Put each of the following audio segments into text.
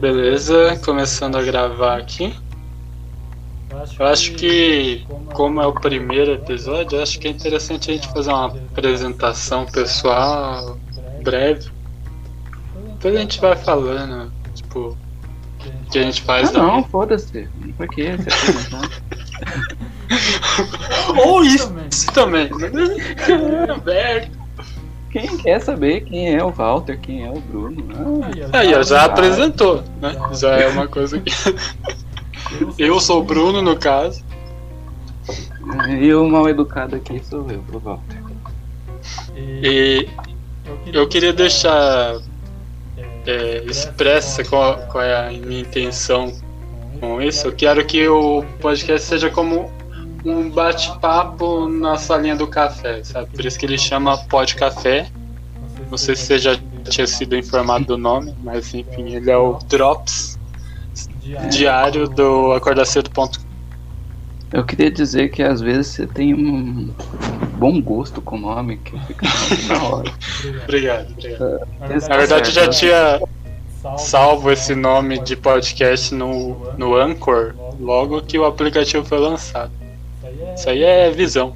Beleza, começando a gravar aqui. Eu acho que, como é o primeiro episódio, eu acho que é interessante a gente fazer uma apresentação pessoal breve. Depois a gente vai falando, tipo, o que a gente faz. Ah, não, foda-se. Por que? Ou isso também. Aberto. Quem quer saber quem é o Walter, quem é o Bruno? Ah, Aí, ó, já apresentou, né? Já é uma coisa que. Eu sou o Bruno, no caso. E o mal educado aqui sou eu, o Walter. E eu queria deixar é, expressa qual, qual é a minha intenção com isso. Eu quero que o podcast seja como um bate-papo na salinha do café, sabe? Por isso que ele chama Pod Café. Não sei se você já tinha sido informado do nome, mas enfim, ele é o Drops diário do acordacedo.com. Eu queria dizer que às vezes você tem um bom gosto com o nome que fica na hora. obrigado, obrigado. Na verdade, eu já tinha salvo esse nome de podcast no, no Anchor logo que o aplicativo foi lançado. Isso aí é visão.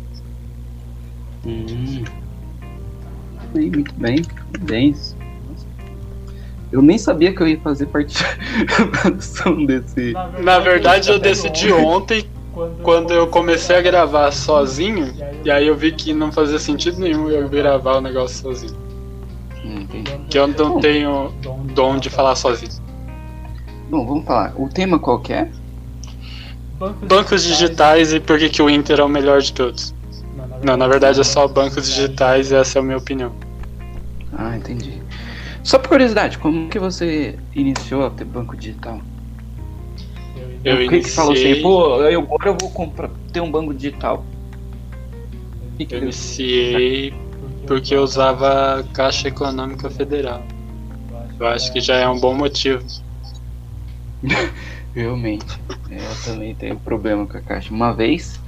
Hum. Muito bem, parabéns. Eu nem sabia que eu ia fazer parte da produção desse. Na verdade, eu decidi ontem, quando eu comecei a gravar sozinho, e aí eu vi que não fazia sentido nenhum eu gravar o negócio sozinho. Hum, que eu não tenho dom de falar sozinho. Bom, vamos falar. O tema qual é? Bancos digitais e por que, que o Inter é o melhor de todos. Não, na verdade é só bancos digitais e essa é a minha opinião. Ah, entendi. Só por curiosidade, como que você iniciou a ter banco digital? Eu o que iniciei... que falou assim, pô, eu, agora eu vou comprar, ter um banco digital? Que que Eu deu? iniciei porque eu usava Caixa Econômica Federal. Eu acho que já é um bom motivo. Realmente. Eu também tenho problema com a caixa. Uma vez,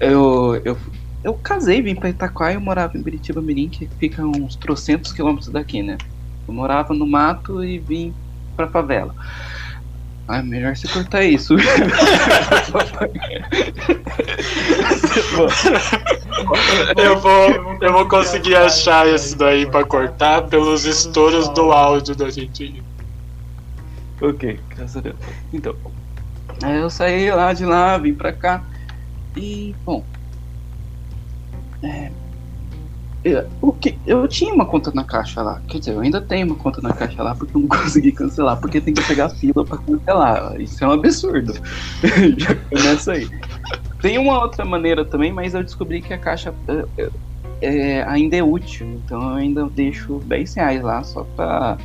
eu, eu, eu casei, vim pra Itaquá e eu morava em Biritiba Mirim, que fica uns trocentos quilômetros daqui, né? Eu morava no mato e vim pra favela. Ah, melhor você cortar isso. Eu vou, eu vou conseguir achar esse daí pra cortar pelos estouros do áudio da gente. Ok, graças a Deus. Então, aí eu saí lá de lá, vim pra cá. E, bom. É, eu, o que, eu tinha uma conta na caixa lá. Quer dizer, eu ainda tenho uma conta na caixa lá porque eu não consegui cancelar, porque tem que pegar fila pra cancelar. Isso é um absurdo. Já começa aí. Tem uma outra maneira também, mas eu descobri que a caixa é, é, é, ainda é útil. Então eu ainda deixo 10 reais lá só pra,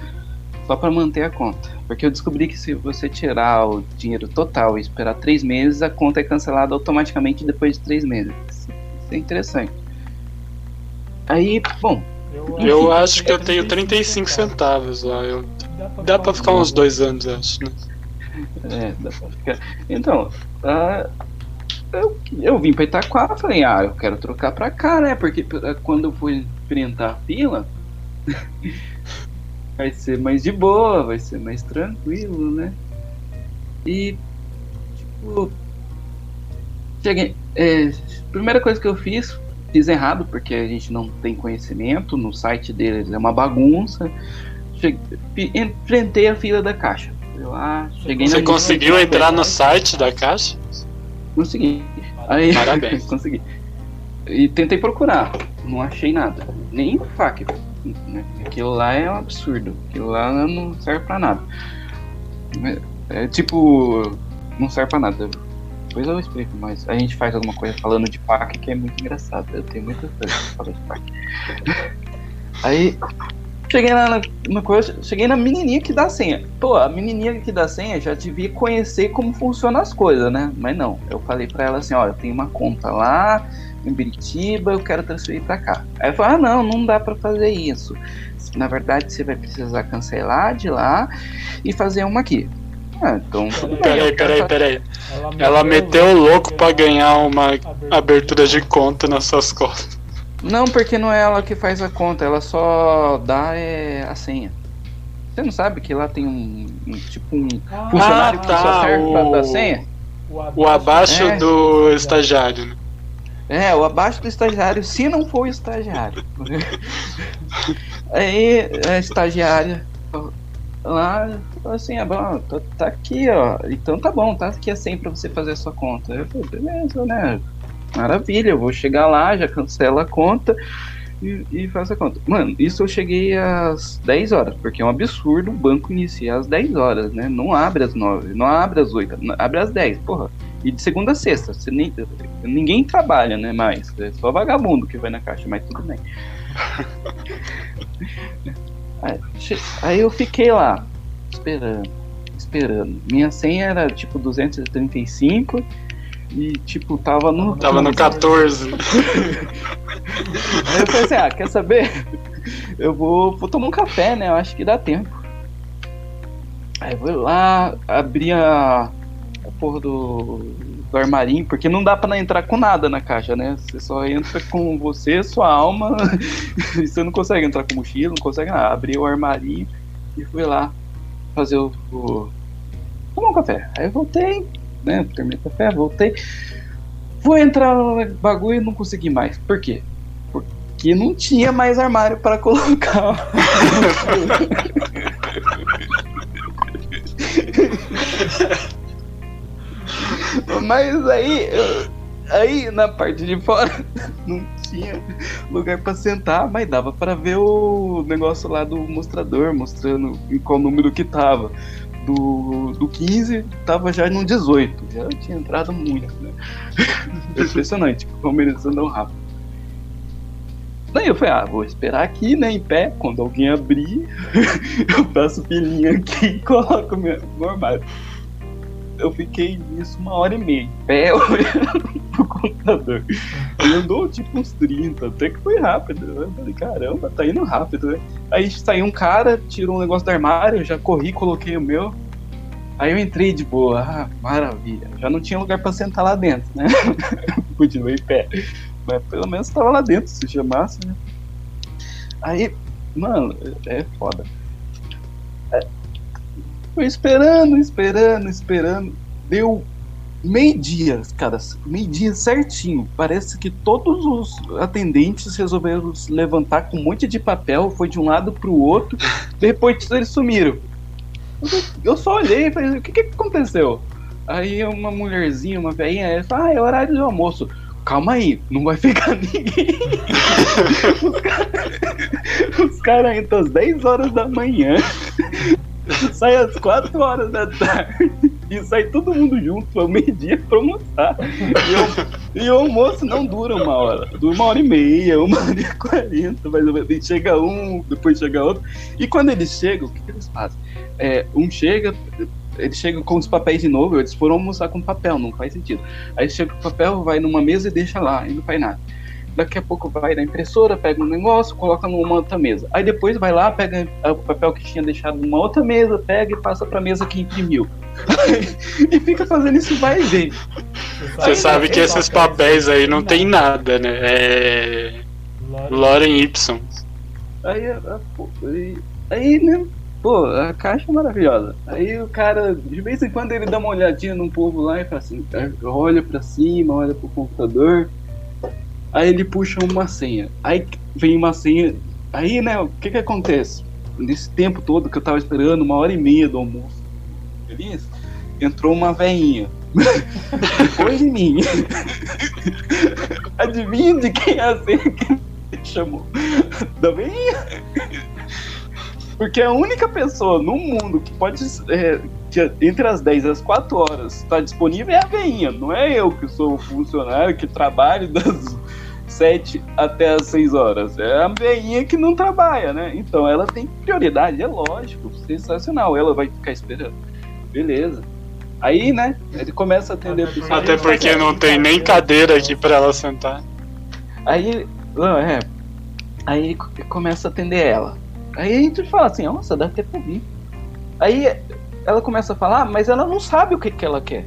só pra manter a conta. Porque eu descobri que se você tirar o dinheiro total e esperar 3 meses, a conta é cancelada automaticamente depois de 3 meses. Isso é interessante. Aí, bom, Eu acho que eu tenho 35 centavos lá. Eu, dá pra ficar uns dois anos, acho, né? É, dá pra ficar. Então, ah, eu, eu vim pra Itaquá, falei, ah, eu quero trocar pra cá, né? Porque ah, quando eu for enfrentar a fila, vai ser mais de boa, vai ser mais tranquilo, né? E, tipo, cheguei. É, primeira coisa que eu fiz, fiz errado, porque a gente não tem conhecimento, no site deles é uma bagunça. Cheguei, enfrentei a fila da caixa. Eu lá, cheguei Você conseguiu entrar no site da Caixa? Consegui. Aí, Parabéns. consegui. E tentei procurar, não achei nada. Nem o FAQ. Né? Aquilo lá é um absurdo. Aquilo lá não serve pra nada. É, é tipo, não serve pra nada. Depois eu explico, mas a gente faz alguma coisa falando de FAQ que é muito engraçado. Eu tenho muita coisa pra falar de FAQ. Aí, cheguei na, na coisa, cheguei na menininha que dá senha. Pô, a menininha que dá senha já devia conhecer como funcionam as coisas, né? Mas não, eu falei pra ela assim, eu tenho uma conta lá em Biritiba, eu quero transferir pra cá. Aí ela falou, ah, não, não dá pra fazer isso. Na verdade, você vai precisar cancelar de lá e fazer uma aqui. Ah, então tudo bem. Peraí, eu peraí, peraí. Ela meteu o louco pra ganhar uma abertura de conta nas suas costas. Não, porque não é ela que faz a conta, ela só dá é, a senha. Você não sabe que lá tem um, um tipo um ah, funcionário tá, que só serve o... pra dar senha? O abaixo, o abaixo é. do estagiário, né? É, o abaixo do estagiário, se não for o estagiário. Aí a estagiária lá assim, ah, bom, tá, tá, aqui, ó. Então tá bom, tá aqui a senha pra você fazer a sua conta. Eu falei, beleza, né? Maravilha, eu vou chegar lá, já cancela a conta e, e faço a conta. Mano, isso eu cheguei às 10 horas, porque é um absurdo o banco iniciar às 10 horas, né? Não abre às 9, não abre às 8, abre às 10, porra. E de segunda a sexta, você nem, ninguém trabalha, né, mais. É só vagabundo que vai na caixa, mas tudo bem. aí, eu fiquei lá, esperando, esperando. Minha senha era tipo 235 e tipo, tava no. Tava no 14. Aí eu falei assim, ah, quer saber? Eu vou, vou tomar um café, né? Eu acho que dá tempo. Aí eu vou lá, abri a porra do, do armarinho, porque não dá pra entrar com nada na caixa, né? Você só entra com você, sua alma, e você não consegue entrar com mochila, não consegue nada. Abri o armarinho e fui lá fazer o, o tomar um café. Aí voltei, né? Terminei o café, voltei. Vou entrar no bagulho e não consegui mais. Por quê? Porque não tinha mais armário para colocar. Mas aí, aí na parte de fora não tinha lugar para sentar, mas dava para ver o negócio lá do mostrador mostrando em qual número que tava do, do 15 tava já no 18. Já tinha entrado muito, né? Impressionante como eles andam rápido. Daí eu falei, ah, vou esperar aqui, né, em pé. Quando alguém abrir, eu faço filinha aqui e coloco meu armário. Eu fiquei nisso uma hora e meia, pé, olhando pro computador. Ele andou tipo uns 30, até que foi rápido. Eu falei, caramba, tá indo rápido, né? Aí saiu um cara, tirou um negócio do armário, eu já corri, coloquei o meu. Aí eu entrei de boa, ah, maravilha. Já não tinha lugar para sentar lá dentro, né? Continuei em pé. Mas pelo menos tava lá dentro, se chamasse, né? Aí, mano, é foda. Foi esperando, esperando, esperando. Deu meio-dia, cara, meio-dia certinho. Parece que todos os atendentes resolveram levantar com um monte de papel, foi de um lado pro outro, depois eles sumiram. Eu só olhei e falei, o que, que aconteceu? Aí uma mulherzinha, uma velhinha, ela falou, ah, é horário do almoço. Calma aí, não vai ficar ninguém. os caras cara entram às 10 horas da manhã, sai às 4 horas da tarde e sai todo mundo junto ao meio-dia pra almoçar. E o, e o, almoço não dura uma hora, dura uma hora e meia, uma hora e quarenta, menos. chega um, depois chega outro. E quando eles chegam, o que, que eles fazem? É, um chega, eles chegam com os papéis de novo, eles foram almoçar com papel, não faz sentido. Aí chega o papel, vai numa mesa e deixa lá, e não faz nada daqui a pouco vai na impressora, pega um negócio, coloca numa outra mesa. Aí depois vai lá, pega o papel que tinha deixado numa outra mesa, pega e passa para a mesa que imprimiu. e fica fazendo isso vai e vem. Você sabe que esses papéis aí não tem nada, né? É. Loren Y. Aí, aí, aí, né? Pô, a caixa é maravilhosa. Aí o cara, de vez em quando, ele dá uma olhadinha no povo lá e fala assim: olha pra cima, olha pro computador. Aí ele puxa uma senha. Aí vem uma senha. Aí, né, o que que acontece? Nesse tempo todo que eu tava esperando, uma hora e meia do almoço, feliz, entrou uma veinha. Depois de mim. Adivinha de quem é a senha que chamou? Da veinha. Porque a única pessoa no mundo que pode. É, que entre as 10 e as 4 horas está disponível é a veinha. Não é eu que sou funcionário que trabalho das 7 até as 6 horas. É a veinha que não trabalha, né? Então ela tem prioridade, é lógico, sensacional. Ela vai ficar esperando. Beleza. Aí, né, ele começa a atender pessoas. Até porque não tem nem cadeira aqui para ela sentar. Aí, não, é. Aí começa a atender ela. Aí a gente fala assim, nossa, dá até pra ouvir. Aí ela começa a falar, mas ela não sabe o que, que ela quer.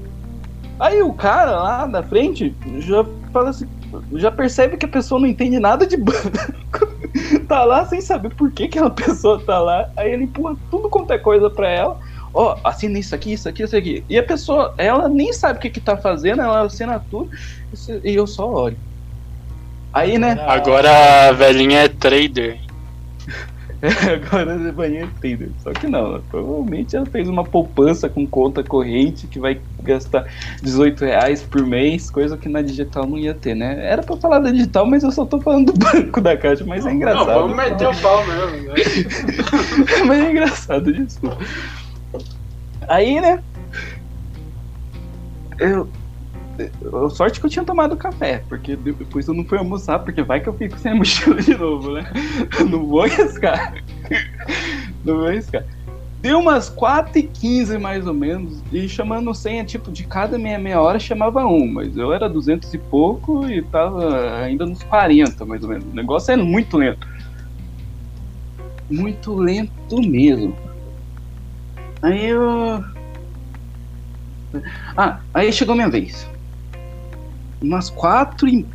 Aí o cara lá na frente já fala assim, já percebe que a pessoa não entende nada de banco. tá lá sem saber por que aquela pessoa tá lá. Aí ele empurra tudo quanto é coisa pra ela. Ó, oh, assina isso aqui, isso aqui, isso aqui. E a pessoa, ela nem sabe o que que tá fazendo, ela assina tudo. E eu só olho. Aí, né? Agora a velhinha é trader. Agora velhinha é trader. Só que não, provavelmente ela fez uma poupança com conta corrente que vai gastar 18 reais por mês, coisa que na digital não ia ter, né? Era pra falar da digital, mas eu só tô falando do banco da caixa, mas é engraçado. Não, vamos meter o pau mesmo, né? mas é engraçado, desculpa. Aí, né? Eu, sorte que eu tinha tomado café, porque depois eu não fui almoçar, porque vai que eu fico sem a mochila de novo, né? não vou arriscar. Não vou arriscar. Deu umas 4h15 mais ou menos, e chamando senha, tipo, de cada meia, meia hora chamava um, mas eu era 200 e pouco e tava ainda nos 40 mais ou menos. O negócio é muito lento. Muito lento mesmo. Aí eu. Ah, aí chegou minha vez umas 4 e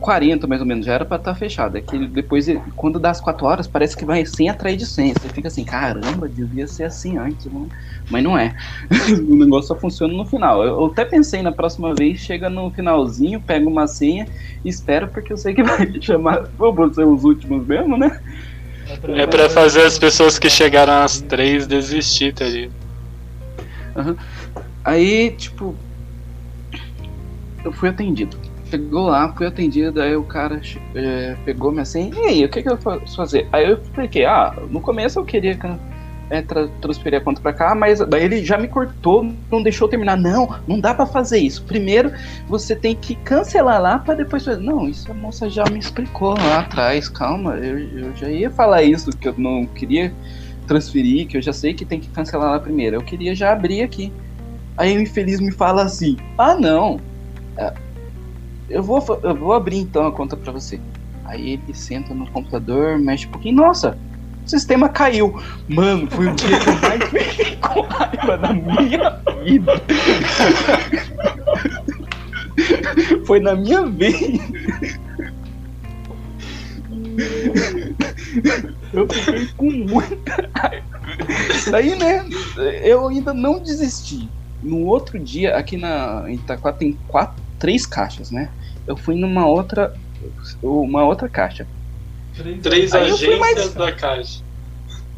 40 mais ou menos, já era pra estar tá fechado. É que depois, quando dá as 4 horas, parece que vai sem atrair de senha. Você fica assim, caramba, devia ser assim antes, não? mas não é. o negócio só funciona no final. Eu, até pensei na próxima vez, chega no finalzinho, pega uma senha e espera, porque eu sei que vai chamar. Vamos ser os últimos mesmo, né? É pra fazer as pessoas que chegaram às 3 desistir, tá ali. Uhum. Aí, tipo, eu fui atendido. Chegou lá, fui atendido, aí o cara é, pegou me assim, e aí, o que, que eu posso fazer? Aí eu expliquei, ah, no começo eu queria é, tra transferir a conta para cá, mas daí ele já me cortou, não deixou terminar. Não, não dá para fazer isso. Primeiro você tem que cancelar lá para depois fazer. Não, isso a moça já me explicou lá atrás. Calma, eu, eu já ia falar isso, que eu não queria transferir, que eu já sei que tem que cancelar lá primeiro. Eu queria já abrir aqui. Aí o infeliz me fala assim: Ah, não, eu vou, eu vou abrir então a conta para você. Aí ele senta no computador, mexe um pouquinho. Nossa, o sistema caiu. Mano, foi o dia que eu mais fiquei com raiva na minha vida. foi na minha vez. Eu fiquei com muita raiva. Daí, né, eu ainda não desisti. No outro dia, aqui na Itaquá tem quatro três caixas, né? Eu fui numa outra uma outra caixa. Três agências mais... da caixa.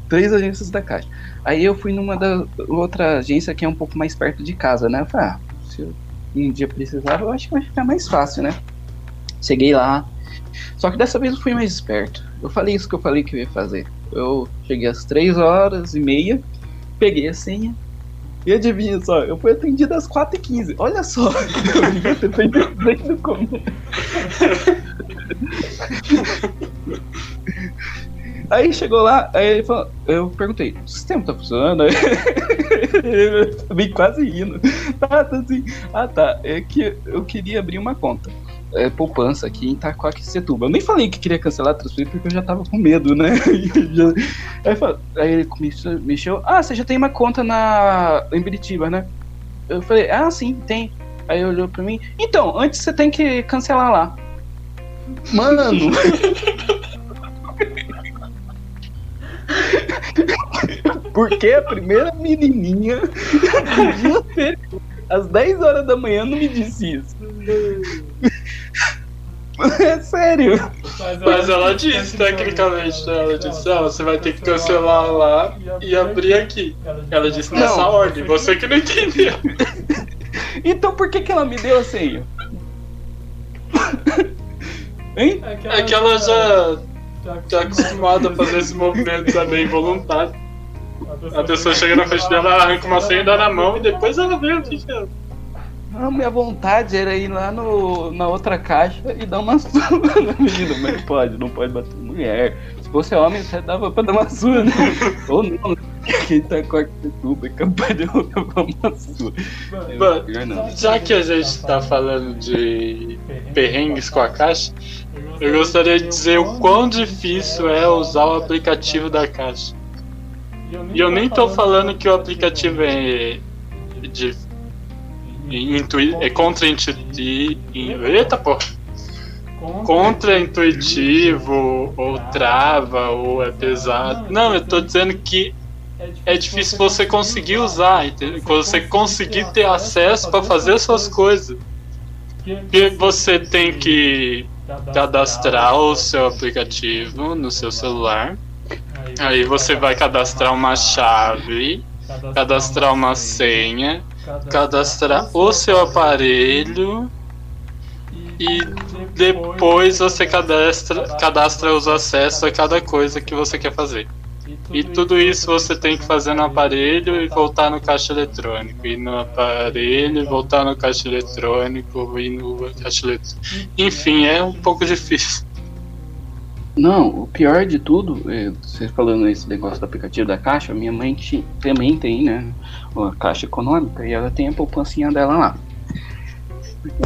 Três agências da caixa. Aí eu fui numa da outra agência que é um pouco mais perto de casa, né? Eu falei, ah, se eu um dia precisar, eu acho que vai ficar mais fácil, né? Cheguei lá. Só que dessa vez eu fui mais esperto. Eu falei isso que eu falei que eu ia fazer. Eu cheguei às três horas e meia, peguei a senha, e adivinha só, eu fui atendido às 4h15. Olha só, eu devia ter feito desde o começo. Aí chegou lá, aí ele falou, eu perguntei, o sistema tá funcionando? eu também quase rindo. Tá, tá assim. Ah tá, é que eu queria abrir uma conta é, poupança aqui em Itacoaquecetuba. Eu nem falei que queria cancelar a transferência porque eu já tava com medo, né? aí, aí, ele mexeu, mexeu, ah, você já tem uma conta na em Biritiba, né? Eu falei, ah, sim, tem. Aí ele olhou pra mim, então, antes você tem que cancelar lá. Mano! Porque a primeira menininha podia ter às 10 horas da manhã não me disse isso. É sério. Mas ela disse, tecnicamente, né? ela disse, ah, você vai ter que cancelar lá e abrir aqui. Ela disse nessa não. ordem, você que não entendeu. Então por que, que ela me deu a senha? Hein? É que ela já tá acostumada a fazer esse movimento também voluntário. A pessoa chega na frente dela, arranca uma senha, dá na mão e depois ela vê o que é. A minha vontade era ir lá no, na outra caixa e dar uma surra na menina, mas pode, não pode bater mulher. Se fosse homem, você dava pra dar uma surra, né? Ou não, quem tá com a tuba é capaz de levar uma surra. já que a gente tá falando de perrengues com a caixa, eu gostaria de dizer o quão difícil é usar o aplicativo da caixa. E eu nem tô falando que o aplicativo é de intui é contra-intuitivo. Eita, pô! contra-intuitivo, ou trava, ou é pesado. Não, eu tô dizendo que é difícil você conseguir usar, entendeu? você conseguir ter acesso para fazer suas coisas. Porque você tem que cadastrar o seu aplicativo no seu celular. Aí você vai cadastrar uma chave, cadastrar uma senha, cadastrar o seu aparelho e depois você cadastra, cadastra os acessos a cada coisa que você quer fazer. E tudo isso você tem que fazer no aparelho e voltar no caixa eletrônico. E no aparelho e voltar no caixa eletrônico e no caixa eletrônico. Enfim, é um pouco difícil. Não, o pior de tudo, é, você falando esse negócio do aplicativo da caixa, minha mãe também tem, né? A caixa econômica e ela tem a poupancinha dela lá.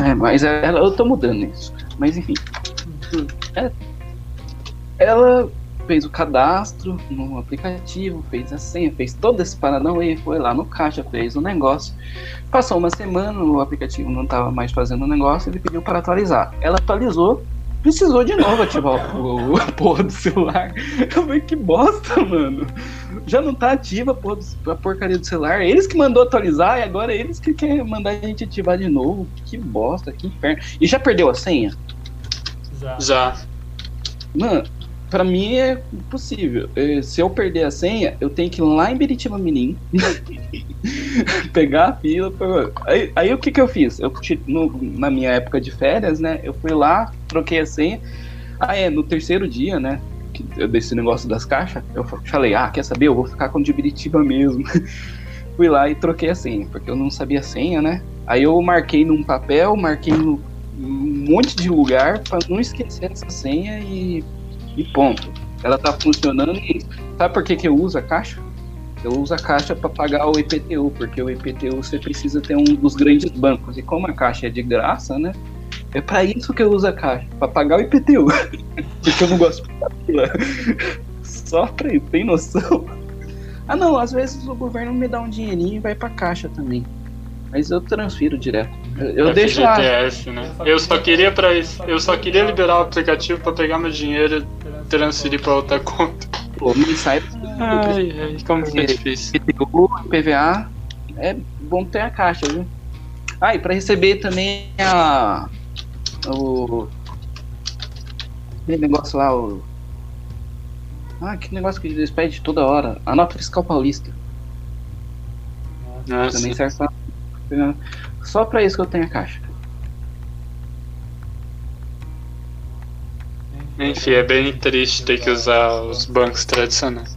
É, mas ela, eu tô mudando isso. Mas enfim. É, ela fez o cadastro no aplicativo, fez a senha, fez todo esse paradão e foi lá no caixa, fez o negócio. Passou uma semana, o aplicativo não estava mais fazendo o negócio, ele pediu para atualizar. Ela atualizou, precisou de novo ativar o, o, a porra do celular. Eu falei, que bosta, mano. Já não tá ativa a, porra do, a porcaria do celular. Eles que mandou atualizar e agora é eles que querem mandar a gente ativar de novo. Que bosta, que inferno. E já perdeu a senha? Já. Já. Mano, Pra mim é impossível. É, se eu perder a senha, eu tenho que ir lá em Beritiba Mirim, pegar a fila. Pra... Aí, aí, o que que eu fiz? Eu no, na minha época de férias, né? Eu fui lá, troquei a senha. Ah, é, no terceiro dia, né? Desse negócio das caixas, eu falei, ah, quer saber? Eu vou ficar com de Beritiba mesmo. fui lá e troquei a senha, porque eu não sabia a senha, né? Aí eu marquei num papel, marquei no um monte de lugar para não esquecer essa senha e e ponto. Ela tá funcionando e sabe por que, que eu uso a caixa? Eu uso a caixa para pagar o IPTU, porque o IPTU você precisa ter um dos grandes bancos. E como a caixa é de graça, né? É para isso que eu uso a caixa, para pagar o IPTU. porque eu não gosto de pagar Só pra isso, tem noção? Ah não, às vezes o governo me dá um dinheirinho e vai pra caixa também. Mas eu transfiro direto. Eu deixo lá. né? Eu só queria para eu só queria liberar o aplicativo para pegar meu dinheiro e transferir para outra conta. Pô, me sai. Ai, ai, como que é difícil. PTU, PVA, é bom ter a caixa, viu? Ah, e para receber também a o aquele negócio lá, o ah, que negócio que eles pedem toda hora, a nota fiscal paulista. Ah, também serve pra só para isso que eu tenho a caixa. Enfim, é bem triste ter que usar os bancos tradicionais.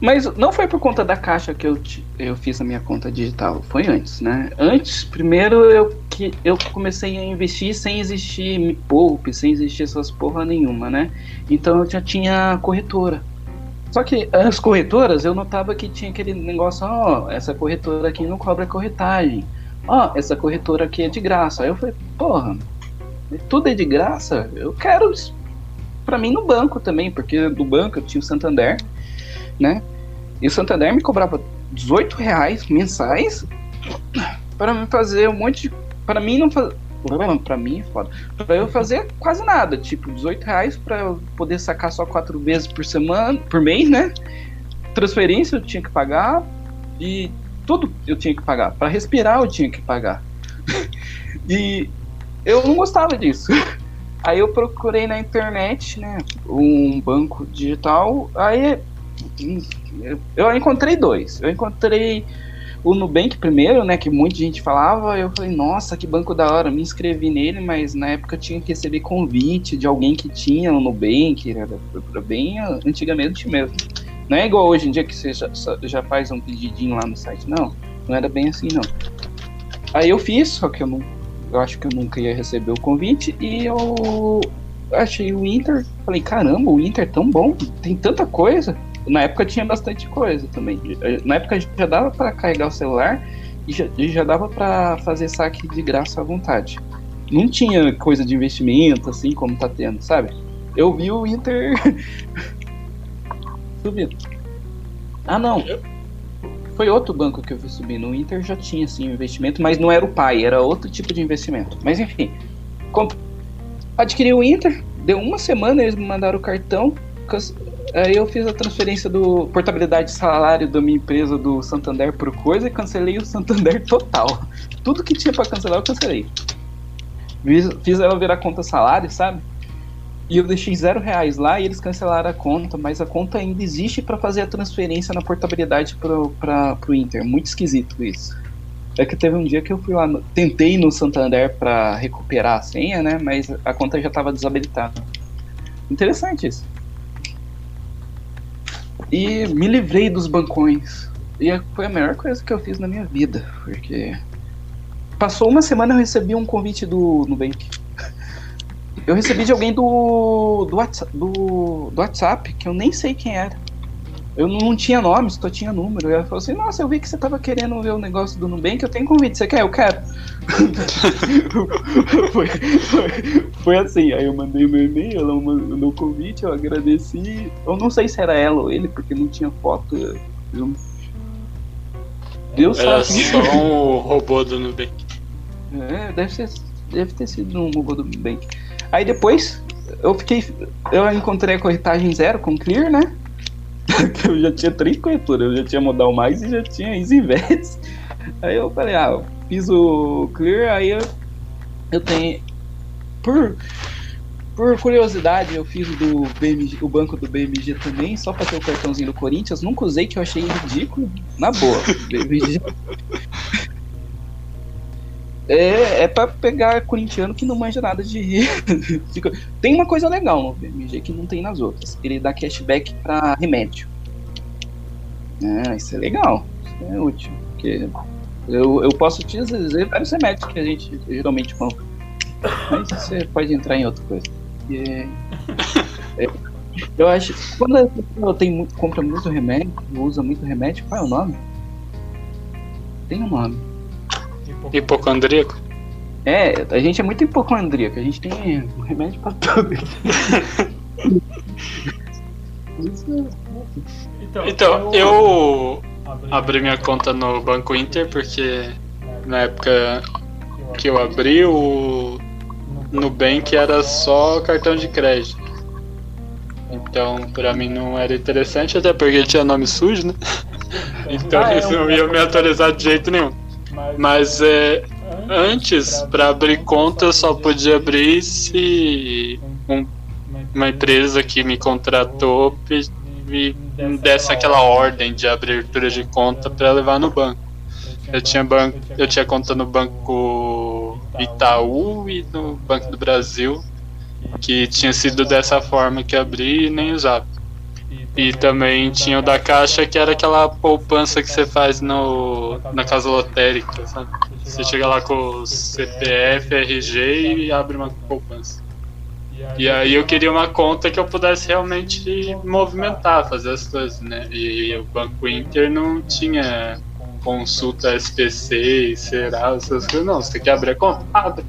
Mas não foi por conta da caixa que eu, eu fiz a minha conta digital, foi antes, né? Antes, primeiro eu, que, eu comecei a investir sem existir me poupe, sem existir essas porra nenhuma, né? Então eu já tinha corretora. Só que as corretoras, eu notava que tinha aquele negócio, ó, oh, essa corretora aqui não cobra corretagem. Ó, oh, essa corretora aqui é de graça. Aí eu falei, porra, tudo é de graça? Eu quero isso pra mim no banco também, porque do banco eu tinha o Santander, né? E o Santander me cobrava 18 reais mensais para me fazer um monte de. Para mim não pra mim é foda. Pra eu fazer quase nada, tipo, 18 reais pra eu poder sacar só quatro vezes por semana, por mês, né? Transferência eu tinha que pagar e tudo eu tinha que pagar. Para respirar eu tinha que pagar. e eu não gostava disso. Aí eu procurei na internet, né, um banco digital. Aí eu encontrei dois. Eu encontrei o Nubank primeiro, né, que muita gente falava, eu falei, nossa, que banco da hora, me inscrevi nele, mas na época eu tinha que receber convite de alguém que tinha o Nubank, era, bem antigamente mesmo. Não é igual hoje em dia que você já, já faz um pedidinho lá no site, não, não era bem assim, não. Aí eu fiz, só que eu não, eu acho que eu nunca ia receber o convite, e eu achei o Inter, falei, caramba, o Inter é tão bom, tem tanta coisa, na época tinha bastante coisa também. Na época já dava para carregar o celular e já, já dava para fazer saque de graça à vontade. Não tinha coisa de investimento assim como tá tendo, sabe? Eu vi o Inter subindo. Ah, não. Foi outro banco que eu vi subindo. O Inter já tinha sim investimento, mas não era o pai, era outro tipo de investimento. Mas enfim, adquiri o Inter, deu uma semana, eles me mandaram o cartão. Aí eu fiz a transferência do portabilidade de salário da minha empresa do Santander por coisa e cancelei o Santander total. Tudo que tinha para cancelar eu cancelei. Fiz, ela virar conta salário, sabe? E eu deixei zero reais lá e eles cancelaram a conta, mas a conta ainda existe para fazer a transferência na portabilidade para o Inter. Muito esquisito isso. É que teve um dia que eu fui lá, tentei no Santander para recuperar a senha, né? Mas a conta já estava desabilitada. Interessante isso. E me livrei dos bancões. E foi a melhor coisa que eu fiz na minha vida, porque passou uma semana eu recebi um convite do Nubank. Eu recebi de alguém do do WhatsApp, do, do WhatsApp que eu nem sei quem era. Eu não tinha nome, só tinha número. E ela falou assim: Nossa, eu vi que você tava querendo ver o negócio do Nubank, eu tenho convite. Você quer? Eu quero. foi, foi, foi, assim. Aí eu mandei meu e-mail, ela mandou o convite, eu agradeci. Eu não sei se era ela ou ele, porque não tinha foto. Eu... Deus era sabe. só um robô do Nubank. É, deve, ser, deve ter sido um robô do Nubank. Aí depois eu fiquei. Eu encontrei a corretagem zero com Clear, né? eu já tinha três corretoras, eu já tinha Modal Mais e já tinha EasyVets. Aí eu falei, ah, eu fiz o Clear, aí eu, eu tenho. Por, por curiosidade, eu fiz do BMG, o banco do BMG também, só pra ter o cartãozinho do Corinthians. Nunca usei, que eu achei ridículo. Na boa. BMG. É, é pra pegar corintiano que não manja nada de. tem uma coisa legal no BMG que não tem nas outras. Ele dá cashback pra remédio. É, isso é legal. Isso é útil. Porque eu, eu posso te dizer vários remédios que a gente geralmente compra. Mas você pode entrar em outra coisa. É, é, eu acho. Quando a pessoa tem muito, compra muito remédio, usa muito remédio, qual é o nome? Tem um nome Hipocondríaco? É, a gente é muito hipocondríaco, a gente tem remédio pra tudo. então, então, eu abri minha conta no Banco Inter porque na época que eu abri o Nubank era só cartão de crédito. Então, pra mim não era interessante, até porque tinha nome sujo, né? Então ah, eles não iam me atualizar de jeito nenhum. Mas é, antes, para abrir conta, eu só podia abrir se um, uma empresa que me contratou me, me desse aquela ordem de abertura de conta para levar no banco. Eu tinha, banco, eu tinha conta no Banco Itaú e no Banco do Brasil, que tinha sido dessa forma que abri e nem usava. E também tinha o da caixa, que era aquela poupança que você faz no, na casa lotérica, sabe? Você chega lá com o CPF, RG e abre uma poupança. E aí eu queria uma conta que eu pudesse realmente movimentar, fazer as coisas, né? E o Banco Inter não tinha consulta SPC será, essas coisas. Não, você quer abrir a conta? Abre.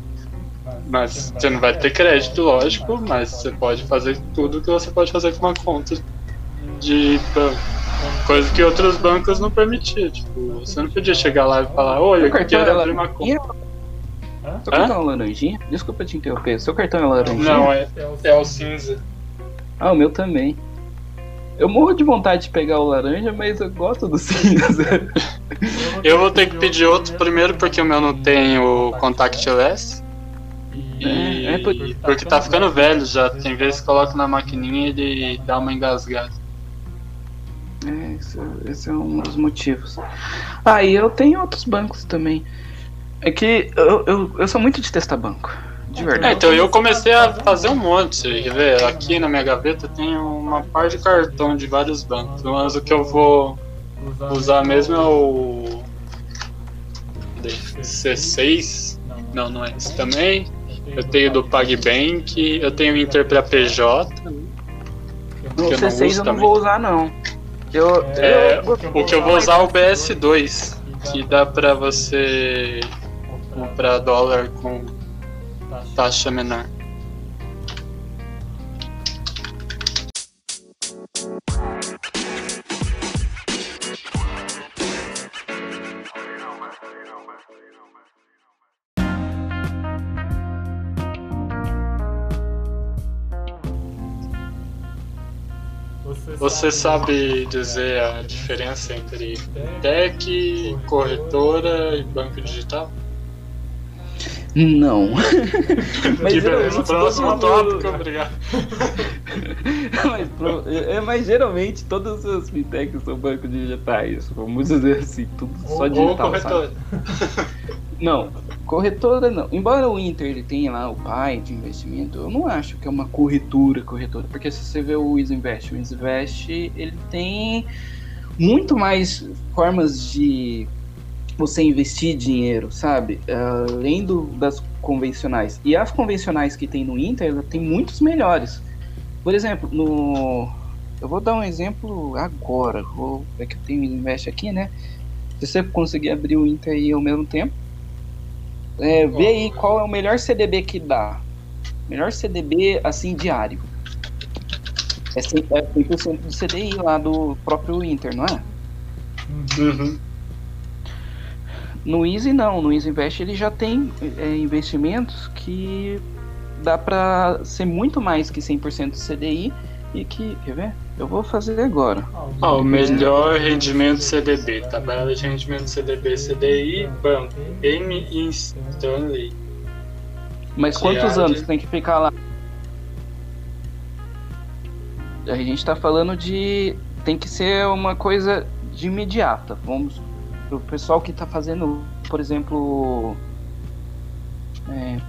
Mas você não vai ter crédito, lógico, mas você pode fazer tudo que você pode fazer com uma conta de banco. Coisa que outros bancos não permitiam. Tipo, você não podia chegar lá e falar, olha, eu quero é abrir uma conta. Seu cartão é laranjinha? Desculpa te interromper. Seu cartão é laranjinha? Não, é, é o cinza. Ah, o meu também. Eu morro de vontade de pegar o laranja, mas eu gosto do cinza. eu vou ter que pedir outro primeiro porque o meu não tem o contactless. E é, é porque... porque tá ficando velho já. Tem vezes que coloco na maquininha e ele dá uma engasgada. É, esse, esse, é um dos motivos. Ah, e eu tenho outros bancos também. É que eu, eu, eu sou muito de testar banco. De verdade. É, então eu comecei a fazer um monte. Você quer ver? Aqui na minha gaveta tem uma parte de cartão de vários bancos. Mas o que eu vou usar mesmo é o. C6. Não, não é esse também. Eu tenho do PagBank. Eu tenho o Inter pra PJ. O C6 eu não também. vou usar, não. Eu, é, eu, o que eu vou usar é o BS2, que dá pra você comprar dólar com taxa menor. Você sabe dizer a diferença entre tech, corretora e banco digital? Não. mas que beleza, próximo tópico, obrigado. mas, é, mas, geralmente todas as fintechs são bancos digitais, vamos dizer assim, tudo só digital. Ou corretora. Não, corretora não. Embora o Inter ele tenha lá o pai de investimento, eu não acho que é uma corretora, corretora, porque se você vê o Isinvest, o Isinvest ele tem muito mais formas de você investir dinheiro, sabe? Além do, das convencionais. E as convencionais que tem no Inter, tem muitos melhores. Por exemplo, no eu vou dar um exemplo agora. Vou é que eu tenho Invest aqui, né? Se você conseguir abrir o Inter aí ao mesmo tempo, é, vê aí qual é o melhor CDB que dá. Melhor CDB, assim, diário. É 100%, é 100 do CDI lá do próprio Inter, não é? Uhum. No Easy não, no Easy Invest ele já tem é, investimentos que dá para ser muito mais que 100% do CDI e que, quer ver? Eu vou fazer agora. Ah, o melhor rendimento CDB, tabela de rendimento CDB, CDI, banco, M e Stanley. Mas quantos anos tem que ficar lá? A gente está falando de. Tem que ser uma coisa de imediata. Vamos. O pessoal que está fazendo, por exemplo. É,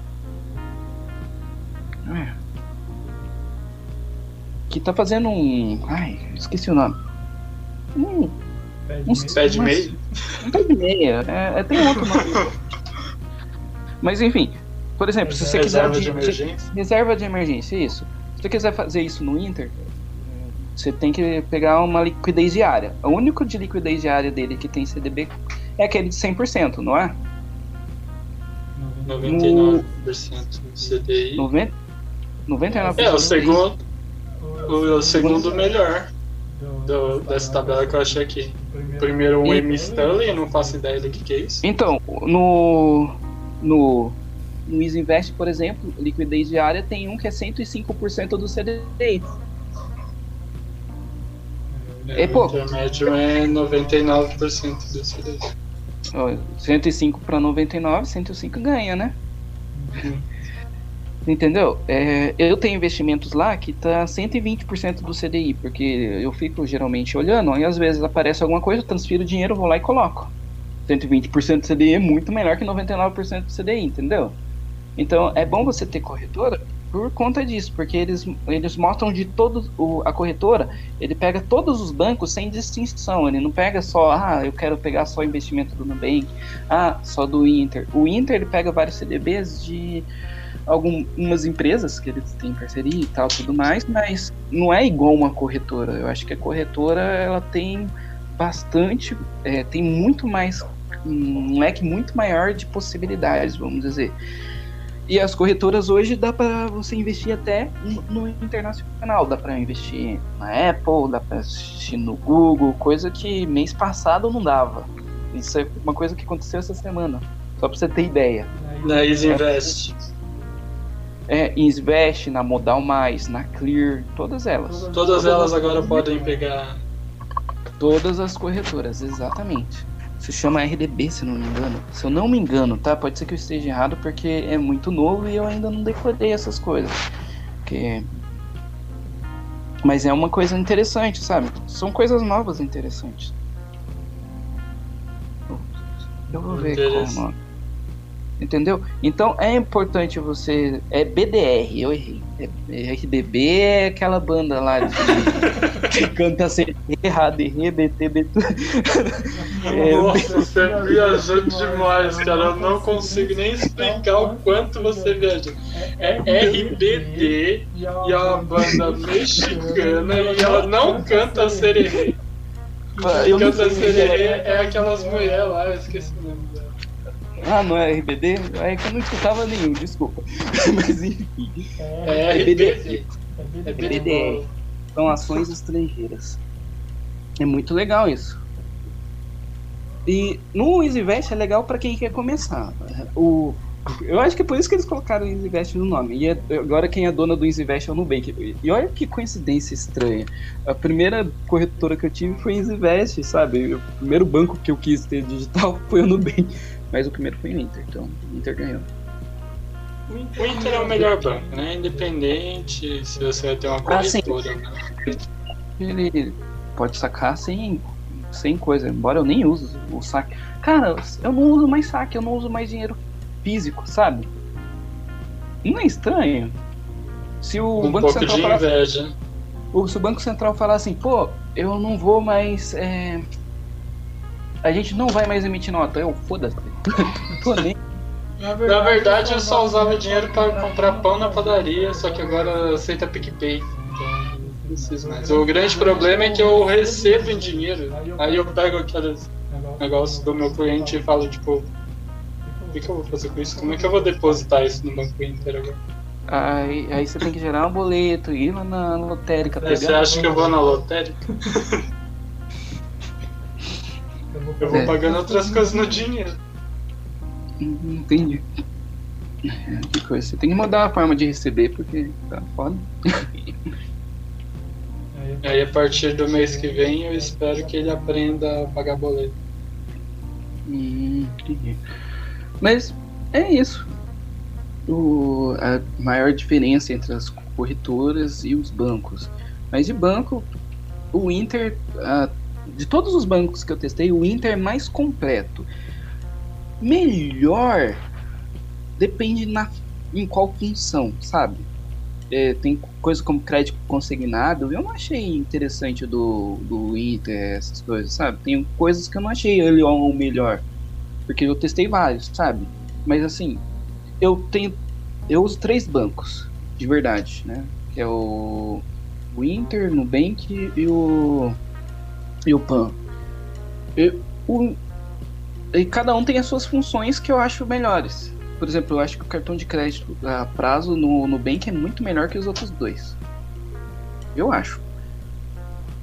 é, que tá fazendo um. Ai, esqueci o nome. Um. Pé de meia? Um pé de meia. É, é, tem outro nome. Mas enfim, por exemplo, se você reserva quiser. De, de emergência? Reserva de emergência, isso. Se você quiser fazer isso no Inter, você tem que pegar uma liquidez diária. O único de liquidez diária dele que tem CDB é aquele de 100%, não é? 99% no... CDI. 90... 99%. É, o segundo, o, segundo melhor do, dessa tabela que eu achei aqui. Primeiro o M. Stanley, não faço ideia do que, que é isso. Então, no. No. No Easy Invest, por exemplo, liquidez diária tem um que é 105% do CDI. É, é pouco. O intermédio é 99% do CDI. 105 para 99, 105 ganha, né? Uhum. Entendeu? É, eu tenho investimentos lá que tá 120% do CDI, porque eu fico geralmente olhando e às vezes aparece alguma coisa, eu transfiro o dinheiro, vou lá e coloco. 120% do CDI é muito melhor que 99% do CDI, entendeu? Então é bom você ter corretora por conta disso, porque eles, eles mostram de todos o, a corretora, ele pega todos os bancos sem distinção, ele não pega só, ah, eu quero pegar só investimento do Nubank, ah, só do Inter. O Inter ele pega vários CDBs de algumas empresas que eles têm parceria e tal, tudo mais, mas não é igual uma corretora. Eu acho que a corretora ela tem bastante, é, tem muito mais, um leque muito maior de possibilidades, vamos dizer. E as corretoras hoje dá para você investir até no internacional, dá para investir na Apple, dá para investir no Google, coisa que mês passado não dava. Isso é uma coisa que aconteceu essa semana, só para você ter ideia. Na Easy Invest. É, Invest, na Modal Mais, na Clear, todas elas. Todas, todas elas agora podem pegar. Todas as corretoras, exatamente. Se chama RDB, se não me engano. Se eu não me engano, tá? Pode ser que eu esteja errado porque é muito novo e eu ainda não decorei essas coisas. Porque... Mas é uma coisa interessante, sabe? São coisas novas interessantes. Eu vou ver qual é o nome. Entendeu? Então é importante você. É BDR, eu errei. É, RDB é aquela banda lá de, que canta sempre errado, RBT, BT. É, Nossa, você é viajou demais, cara. Eu não consigo nem explicar o quanto você viajou. É RBD e é uma banda mexicana e ela não canta sererê. Quem canta sererê é aquelas mulheres lá, eu esqueci o nome. Ah, não é RBD? É que eu não escutava nenhum, desculpa. Mas enfim. É, é RBD. É BDR. São ações estrangeiras. É muito legal isso. E no EasyVest é legal para quem quer começar. O, Eu acho que é por isso que eles colocaram Isinvest no nome. E é, agora quem é dona do Isinvest é o Nubank. E olha que coincidência estranha. A primeira corretora que eu tive foi Isinvest, sabe? O primeiro banco que eu quis ter digital foi o Nubank. Mas o primeiro foi o Inter, então o Inter ganhou. O Inter é o melhor banco, né? Independente se você vai ter uma corretora. Ah, Ele pode sacar sem, sem coisa, embora eu nem use o saque. Cara, eu não uso mais saque, eu não uso mais dinheiro físico, sabe? Não é estranho? Se o um Banco Central falar, se o Banco Central falar assim, pô, eu não vou mais. É... A gente não vai mais emitir nota, eu foda-se. tô nem. Na verdade, na verdade, eu só usava dinheiro para comprar pão na padaria, só que agora aceita PicPay. Então, não preciso mais. O grande problema é que eu recebo em dinheiro. Aí eu pego aqueles negócios do meu cliente e falo, tipo, o que, que eu vou fazer com isso? Como é que eu vou depositar isso no Banco Inter agora? Aí, aí você tem que gerar um boleto, ir lá na lotérica. É, você acha que eu vou na lotérica? eu vou é. pagando outras coisas no dinheiro. Entendi. Que coisa. Você tem que mudar a forma de receber porque tá foda. Aí a partir do mês que vem eu espero que ele aprenda a pagar boleto. Hum, entendi. Mas é isso. O, a maior diferença entre as corretoras e os bancos. Mas de banco, o Inter, de todos os bancos que eu testei, o Inter é mais completo. Melhor depende na, em qual função, sabe? É, tem coisa como crédito consignado, eu não achei interessante do, do Inter, essas coisas, sabe? Tem coisas que eu não achei ele o melhor, porque eu testei vários, sabe? Mas assim, eu tenho, eu uso três bancos, de verdade, né? Que é o, o Inter, Nubank e o, e o PAN. Eu, o, e cada um tem as suas funções que eu acho melhores. Por exemplo, eu acho que o cartão de crédito a prazo no Nubank é muito melhor que os outros dois. Eu acho.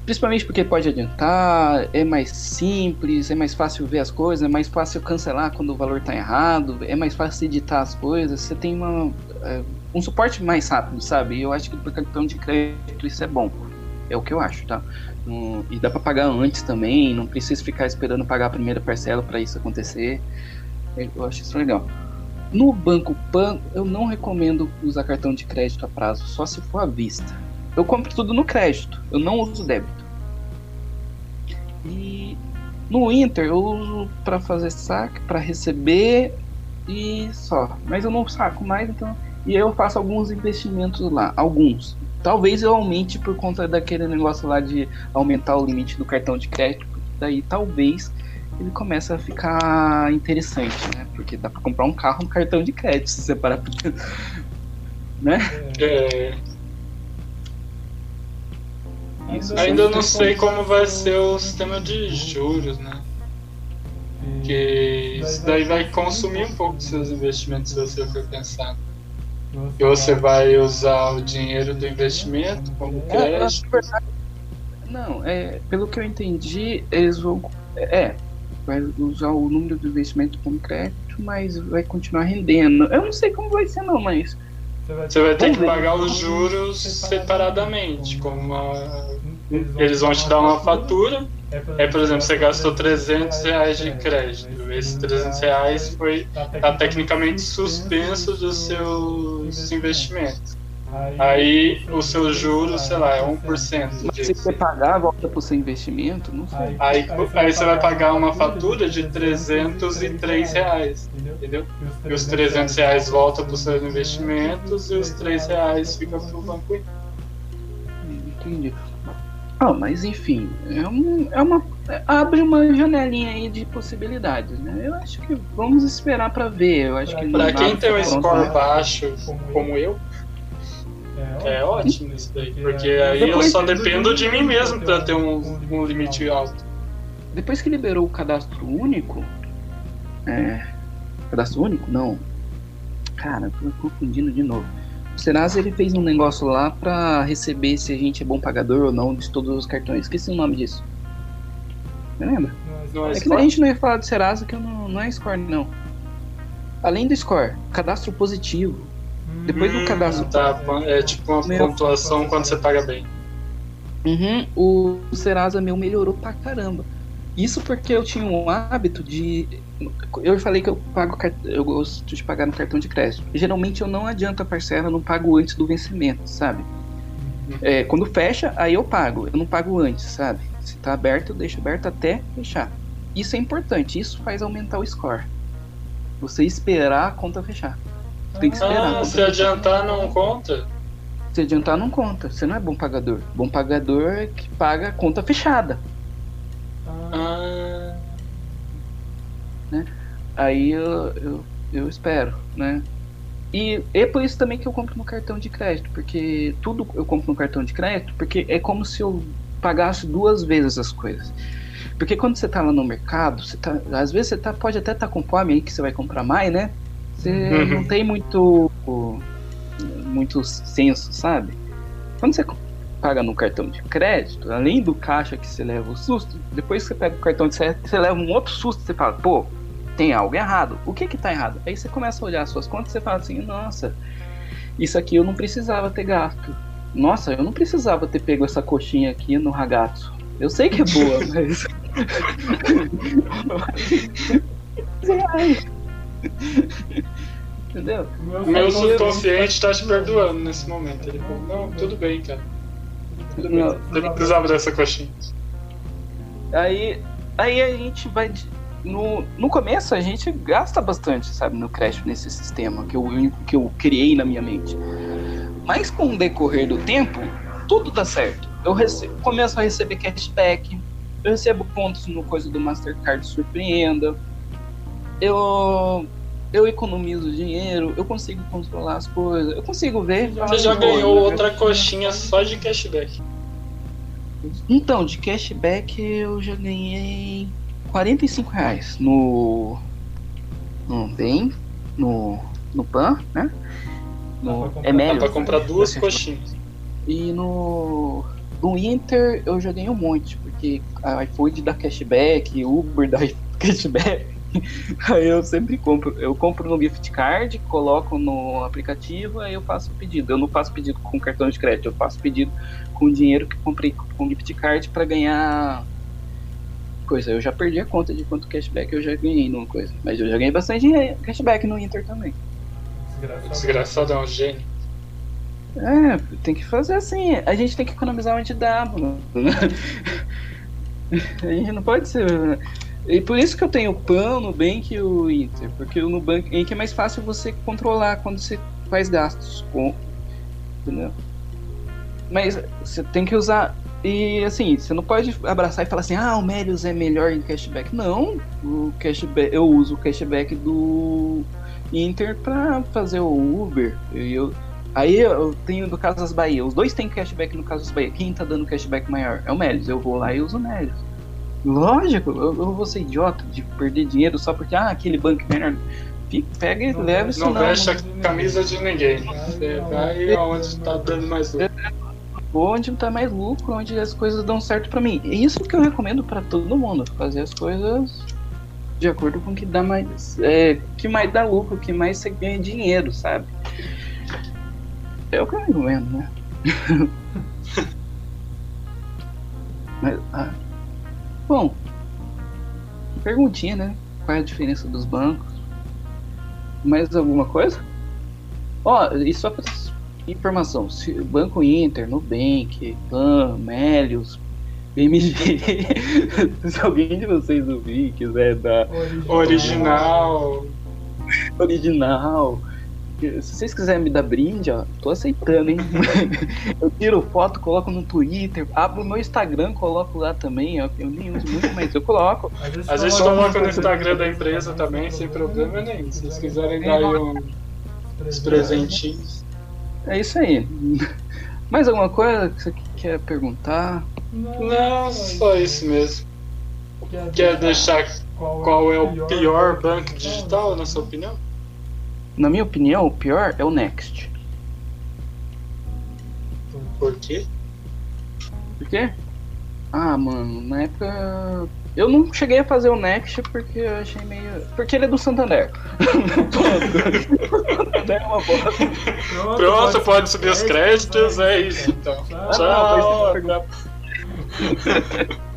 Principalmente porque pode adiantar, é mais simples, é mais fácil ver as coisas, é mais fácil cancelar quando o valor está errado, é mais fácil editar as coisas, você tem uma, é, um suporte mais rápido, sabe? Eu acho que para cartão de crédito isso é bom. É o que eu acho, tá? Um, e dá para pagar antes também, não precisa ficar esperando pagar a primeira parcela para isso acontecer. Eu acho isso legal. No Banco Pan, eu não recomendo usar cartão de crédito a prazo, só se for à vista. Eu compro tudo no crédito, eu não uso débito. E no Inter eu uso para fazer saque, para receber e só. Mas eu não saco mais, então. E eu faço alguns investimentos lá, alguns. Talvez eu aumente por conta daquele negócio lá de aumentar o limite do cartão de crédito. Daí talvez ele comece a ficar interessante, né? Porque dá para comprar um carro no cartão de crédito, se você parar pra... né? É. Isso Ainda não sei como vai ser o sistema de juros, né? Porque isso daí vai consumir um pouco dos seus investimentos se você for pensar. E você vai usar o dinheiro do investimento como é, crédito. Não, é, pelo que eu entendi, eles vão. É, vai usar o número do investimento como crédito, mas vai continuar rendendo. Eu não sei como vai ser não, mas. Você vai ter que pagar os juros separadamente, como uma... eles vão te dar uma fatura é, por exemplo, você gastou 300 reais de crédito. Esses 300 reais foi tá tecnicamente suspenso dos seus investimentos. Aí o seu juros, sei lá, é 1%. Mas se você pagar, volta para o seu investimento? Não sei. Aí, aí você vai pagar uma fatura de 303 reais, entendeu? E os 300 reais voltam para os seus investimentos e os 3 reais ficam para o banco. Entendi. Oh, mas enfim, é, um, é uma abre uma janelinha aí de possibilidades, né? Eu acho que vamos esperar para ver. Eu acho que para quem tem um score baixo como eu, é, é ótimo isso daí, porque aí eu só dependo de mim mesmo para ter um, um limite alto. Depois que liberou o cadastro único, é, cadastro único? Não. Cara, tô confundindo de novo o Serasa ele fez um negócio lá para receber se a gente é bom pagador ou não de todos os cartões. Esqueci o nome disso. Você lembra? Não, é, é que a gente não ia falar do Serasa que não, não é score, não. além do score, cadastro positivo. Depois do Hum, cadastro. Tá, é tipo uma Meu- pontuação quando você paga bem. Uhum, o Serasa meu melhorou pra caramba. Isso porque eu tinha um hábito de. Eu falei que eu pago eu gosto de pagar no cartão de crédito. Geralmente eu não adianto a parcela, eu não pago antes do vencimento, sabe? É, quando fecha, aí eu pago. Eu não pago antes, sabe? Se tá aberto, eu deixo aberto até fechar. Isso é importante, isso faz aumentar o score. Você esperar a conta fechar. Tem que esperar. a Ah, se fechar. adiantar não conta? Se adiantar, não conta. Você não é bom pagador. Bom pagador é que paga a conta fechada. Ah, Aí eu, eu, eu espero, né? E é por isso também que eu compro no cartão de crédito, porque tudo eu compro no cartão de crédito, porque é como se eu pagasse duas vezes as coisas. Porque quando você tá lá no mercado, você tá, às vezes você tá, pode até estar com fome aí que você vai comprar mais, né? Você Uhum. não tem muito muito senso, sabe? Quando você paga no cartão de crédito, além do caixa que você leva o susto, depois que você pega o cartão de crédito, você leva um outro susto, você fala, pô, tem algo errado. O que que tá errado? Aí você começa a olhar as suas contas e você fala assim, nossa, isso aqui eu não precisava ter gasto. Nossa, eu não precisava ter pego essa coxinha aqui no ragazzo. Eu sei que é boa, mas. Entendeu? meu subconsciente tá te perdoando nesse momento. Ele falou, não, tudo bem, cara. Não. Não precisava dessa coxinha. Aí, aí a gente vai. No, no começo a gente gasta bastante, sabe, no crédito nesse sistema que eu, que eu criei na minha mente. Mas com o decorrer do tempo, tudo dá certo. Eu recebo, começo a receber cashback, eu recebo pontos no coisa do Mastercard Surpreenda, eu, eu economizo dinheiro, eu consigo controlar as coisas, eu consigo ver. Você já ganhou outra coxinha só de cashback. Então, de cashback eu já ganhei 45 reais no. No Bem, no. No Pan, né? No Dá Emelio. pra comprar duas coxinhas. E no. No Inter eu já ganhei um monte, porque a iFood dá cashback, Uber dá cashback. Aí eu sempre compro. Eu compro no gift card, coloco no aplicativo, aí eu faço o pedido. Eu não faço pedido com cartão de crédito, eu faço pedido com dinheiro que comprei com gift card para ganhar coisa. Eu já perdi a conta de quanto cashback eu já ganhei numa coisa. Mas eu já ganhei bastante dinheiro- cashback no Inter também. Desgraçado é um gênio. É, tem que fazer assim. A gente tem que economizar onde dá, mano. A gente não pode ser. E por isso que eu tenho o PAN, o Nubank e o Inter. Porque o Nubank é mais fácil você controlar quando você faz gastos. Com, entendeu? Mas você tem que usar. E assim, você não pode abraçar e falar assim, ah, o Melios é melhor em cashback. Não, o cashback, eu uso o cashback do Inter pra fazer o Uber. E eu, Aí eu tenho do Casas Bahia. Os dois têm cashback no Casas Bahia. Quem tá dando cashback maior? É o Melios. Eu vou lá e uso o Melios. Lógico, eu, eu vou ser idiota de perder dinheiro só porque, ah, aquele banco é melhor. Fica, pega e leva isso Não não. veste a camisa de ninguém. Vai aonde tá dando mais lucro. Onde tá mais lucro, onde as coisas dão certo pra mim. É isso que eu recomendo pra todo mundo. Fazer as coisas de acordo com o que dá mais. É, que mais dá lucro, que mais você ganha dinheiro, sabe? É o que eu recomendo, né? Mas, ah, bom, perguntinha, né? Qual é a diferença dos bancos? Mais alguma coisa? Ó, e só pra informação, se Banco Inter, Nubank, PAN, Melios, BMG, se alguém de vocês ouvir quiser dar Original. original, se vocês quiserem me dar brinde, ó, tô aceitando, hein? eu tiro foto, coloco no Twitter, abro o meu Instagram, coloco lá também, ó, eu nem uso muito, mas eu coloco. A gente coloca no Instagram da empresa também, sem problema nenhum. Se vocês quiserem dar aí um- uns presentinhos. É isso aí. Mais alguma coisa que você quer perguntar? Não, só isso mesmo. Quer deixar qual é o pior banco digital, na sua opinião? Na minha opinião, o pior é o Next. Por quê? Por quê? Ah, mano, na época eu não cheguei a fazer o Next porque eu achei meio. Porque ele é do Santander. Santander é uma bosta. Pronto, Pronto pode, pode subir os créditos, é isso então. Tchau. Tchau.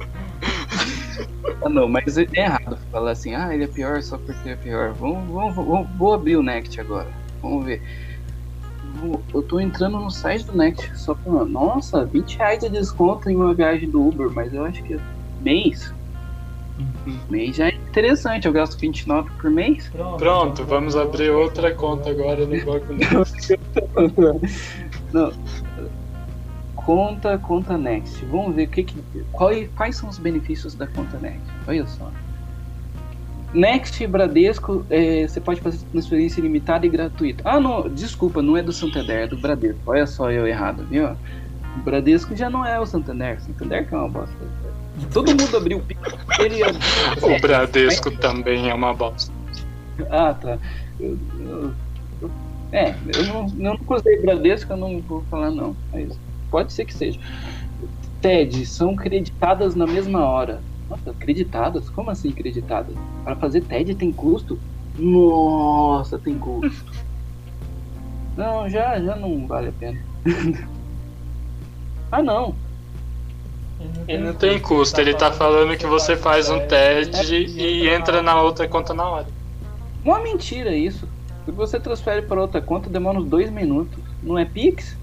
Ah, não, mas é errado falar assim, ah, ele é pior só porque é pior. Vamos, vamos, vamos vou abrir o Next agora. Vamos ver. Eu tô entrando no site do Next só pra. Nossa, 20 reais de desconto em uma viagem do Uber, mas eu acho que mês. Uhum. Mês já é interessante, eu gasto 29 por mês. Pronto, Pronto vamos abrir outra conta agora no banco. Não, Conta, conta Next. Vamos ver o que, que qual, quais são os benefícios da conta Next. Olha só. Next Bradesco, é, você pode fazer transferência ilimitada e gratuita. Ah, não, desculpa, não é do Santander, é do Bradesco. Olha só eu errado, viu? O Bradesco já não é o Santander. O Santander que é uma bosta. Todo mundo abriu o ele é... O Bradesco também é uma bosta. Ah, tá. Eu, eu, eu, é, eu não, eu não Bradesco, eu não vou falar não. É isso. Pode ser que seja. TED são creditadas na mesma hora. Nossa, creditadas? Como assim creditadas? Para fazer TED tem custo? Nossa, tem custo. Não, já, já não vale a pena. ah, não. Ele não tem custo, ele tá falando que você faz um TED e entra na outra conta na hora. Uma mentira isso. Se você transfere para outra conta, demora uns dois minutos. Não é Pix?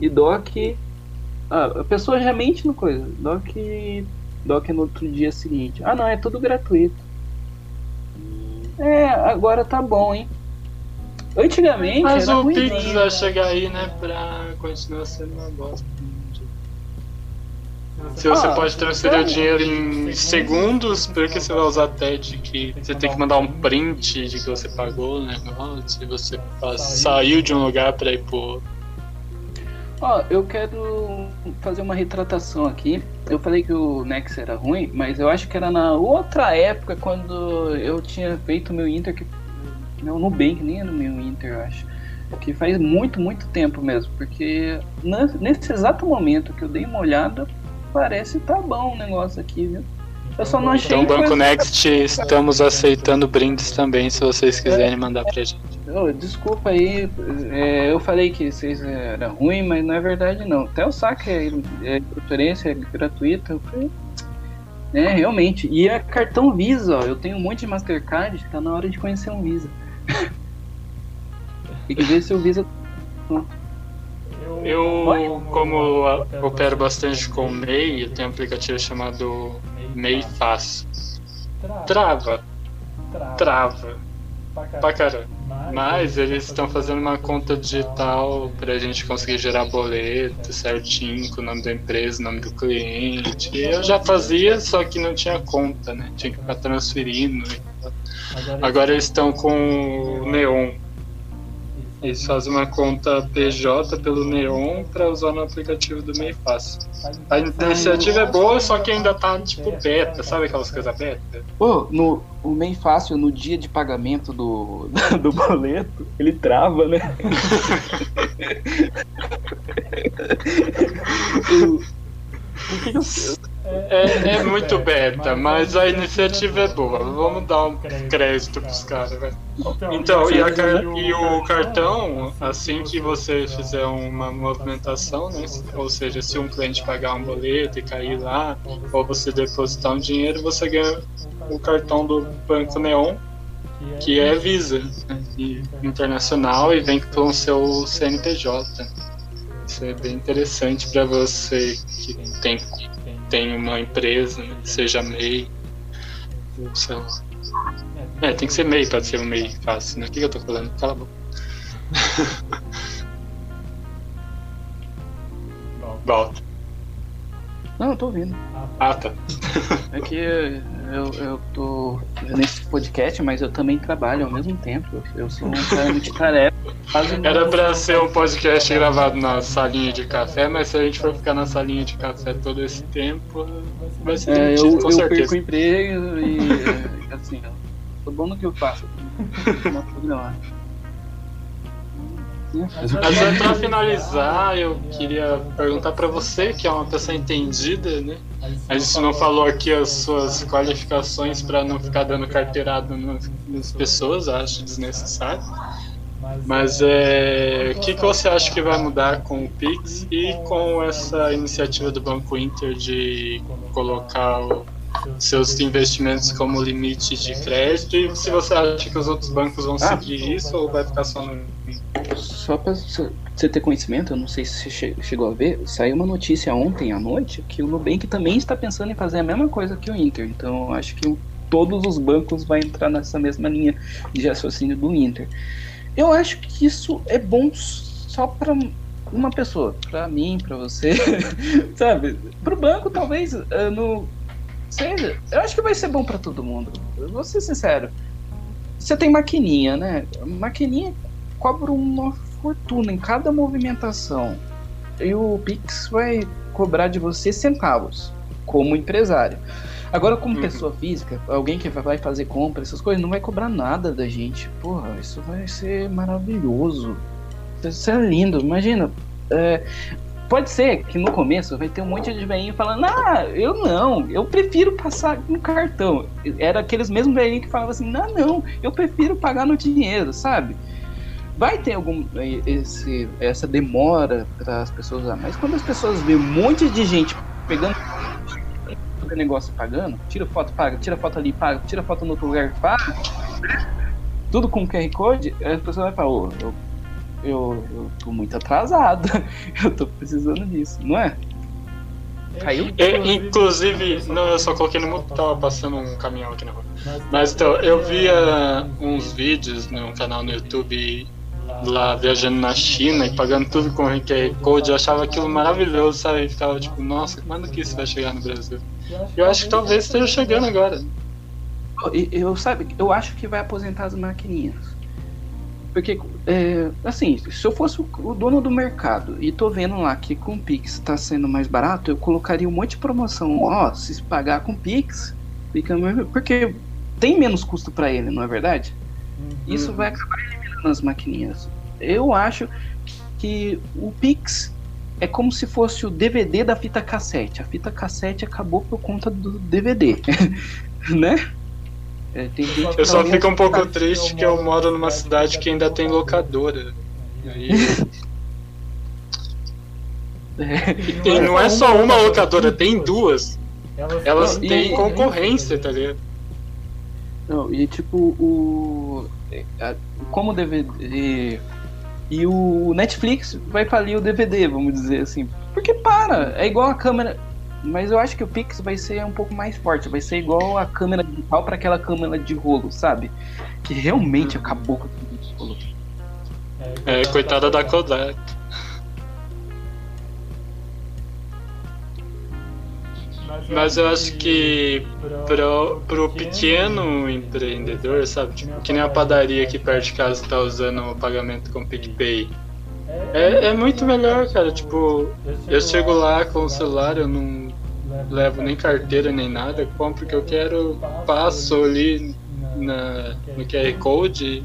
E Doc. Ah, a pessoa já mente no coisa. Doc. Doc no outro dia seguinte. Ah não, é tudo gratuito. É, agora tá bom, hein? Antigamente. Mas o Pix vai chegar aí, né? Pra continuar sendo uma bosta. Se você ah, pode transferir o dinheiro em segundos, por que você vai usar TED? Que você tem que mandar um print de que você pagou o negócio, se você saiu de um lugar para ir pro Ó, eu quero fazer uma retratação aqui. Eu falei que o Nex era ruim, mas eu acho que era na outra época quando eu tinha feito meu Inter, que não, no Bank, nem era no meu Inter, eu acho. Que faz muito, muito tempo mesmo, porque nesse exato momento que eu dei uma olhada, parece tá bom o negócio aqui, viu? Eu só não achei. Então, Banco Next, estamos aceitando brindes também, se vocês quiserem mandar pra gente. Oh, desculpa aí, é, eu falei que vocês eram ruim, mas não é verdade não. Até o saque é, é transferência é gratuita. É, realmente. E é cartão Visa, ó. Eu tenho um monte de Mastercard, tá na hora de conhecer um Visa. Tem que ver se o Visa. Eu, como opero bastante com o MEI, eu tenho um aplicativo chamado MEI Fácil. Trava. Trava. Pra caramba. Mas eles estão fazendo uma conta digital para a gente conseguir gerar boleto certinho, com o nome da empresa, o nome do cliente. E eu já fazia, só que não tinha conta, né? Tinha que ficar transferindo. Agora eles estão com o Neon. Eles fazem uma conta PJ pelo Neon para usar no aplicativo do Meio Fácil. A iniciativa é boa, só que ainda tá tipo beta, sabe aquelas coisas beta? Pô, no o Meio Fácil, no dia de pagamento do, do boleto, ele trava, né? É, é, muito beta, mas a iniciativa é boa. Vamos dar um crédito pros caras, velho. Então, e, a, e, o cartão, assim que você fizer uma movimentação, né? Ou seja, se um cliente pagar um boleto e cair lá, ou você depositar um dinheiro, você ganha o cartão do Banco Neon, que é Visa, né, internacional, e vem com o seu CNPJ. Isso é bem interessante para você que tem, tem uma empresa, né, seja MEI, ou sei lá. É, tem que ser MEI para ser um MEI fácil, né? O que, que eu tô falando? Cala a boca. Volta. Não, eu tô ouvindo. Ah, tá. É que eu, eu tô nesse podcast, mas eu também trabalho ao mesmo tempo. Eu sou um cara multitarefa. Era pra ser um podcast gravado na salinha de café, mas se a gente for ficar na salinha de café todo esse tempo, vai ser é, eu, com eu certeza. perco o emprego e assim, eu sou bom no que eu faço. Não programa. Mas é para finalizar, eu queria perguntar para você, que é uma pessoa entendida, né? A gente não falou aqui as suas qualificações para não ficar dando carteirada nas pessoas, acho desnecessário. Mas é, o que, que você acha que vai mudar com o Pix e com essa iniciativa do Banco Inter de colocar o, seus investimentos como limite de crédito? E se você acha que os outros bancos vão ah, seguir isso ou vai ficar só no. Só para você ter conhecimento, eu não sei se você chegou a ver, saiu uma notícia ontem à noite que o Nubank também está pensando em fazer a mesma coisa que o Inter. Então acho que todos os bancos vão entrar nessa mesma linha de raciocínio do Inter. Eu acho que isso é bom só para uma pessoa, para mim, para você, sabe? Para o banco talvez uh, no seja. Eu acho que vai ser bom para todo mundo. Eu vou ser sincero. Você tem maquininha, né? Maquininha cobra uma fortuna em cada movimentação. E o Pix vai cobrar de você centavos, como empresário. Agora, como uhum. pessoa física, alguém que vai fazer compra, essas coisas, não vai cobrar nada da gente. Porra, isso vai ser maravilhoso. Isso é lindo. Imagina. É, pode ser que no começo vai ter um monte de velhinho falando, ah, eu não, eu prefiro passar no cartão. Era aqueles mesmos velhinhos que falavam assim, não, não, eu prefiro pagar no dinheiro, sabe? Vai ter algum esse, essa demora para as pessoas usar, mas quando as pessoas veem um monte de gente pegando negócio pagando, tira foto, paga, tira foto ali, paga, tira foto no outro lugar, paga, tudo com QR Code, a pessoa vai falar, oh, eu, eu, eu tô muito atrasado, eu tô precisando disso, não é? Caiu? Eu, inclusive, não, eu só coloquei no mundo, tava passando um caminhão aqui na rua. Mas então, eu via uns vídeos no canal no YouTube lá viajando na China e pagando tudo com QR Code, eu achava aquilo maravilhoso, sabe? E ficava tipo, nossa, quando que isso vai chegar no Brasil? Eu acho que talvez esteja chegando agora. Eu, sabe, eu acho que vai aposentar as maquininhas. Porque, é, assim, se eu fosse o dono do mercado e tô vendo lá que com Pix tá sendo mais barato, eu colocaria um monte de promoção. Ó, se pagar com Pix, fica Porque tem menos custo para ele, não é verdade? Uhum. Isso vai acabar eliminando as maquininhas. Eu acho que o Pix é como se fosse o DVD da fita cassete. A fita cassete acabou por conta do DVD, né? É, eu só fico um pouco triste que eu moro numa cidade que ainda tem locadora. E aí... e não é só uma locadora, tem duas. Elas têm concorrência, tá ligado? Não, e tipo, o. Como DVD e o Netflix vai falir o DVD, vamos dizer assim. Porque para, é igual a câmera. Mas eu acho que o Pix vai ser um pouco mais forte, vai ser igual a câmera digital para aquela câmera de rolo, sabe? Que realmente uhum. acabou com tudo de rolo. É, coitada da Kodak. Mas eu acho que pro, pro pequeno empreendedor, sabe? Tipo, que nem a padaria aqui perto de casa tá usando o pagamento com PicPay. É, é muito melhor, cara. Tipo, eu chego lá com o celular, eu não levo nem carteira nem nada, compro o que eu quero, passo ali na, no QR Code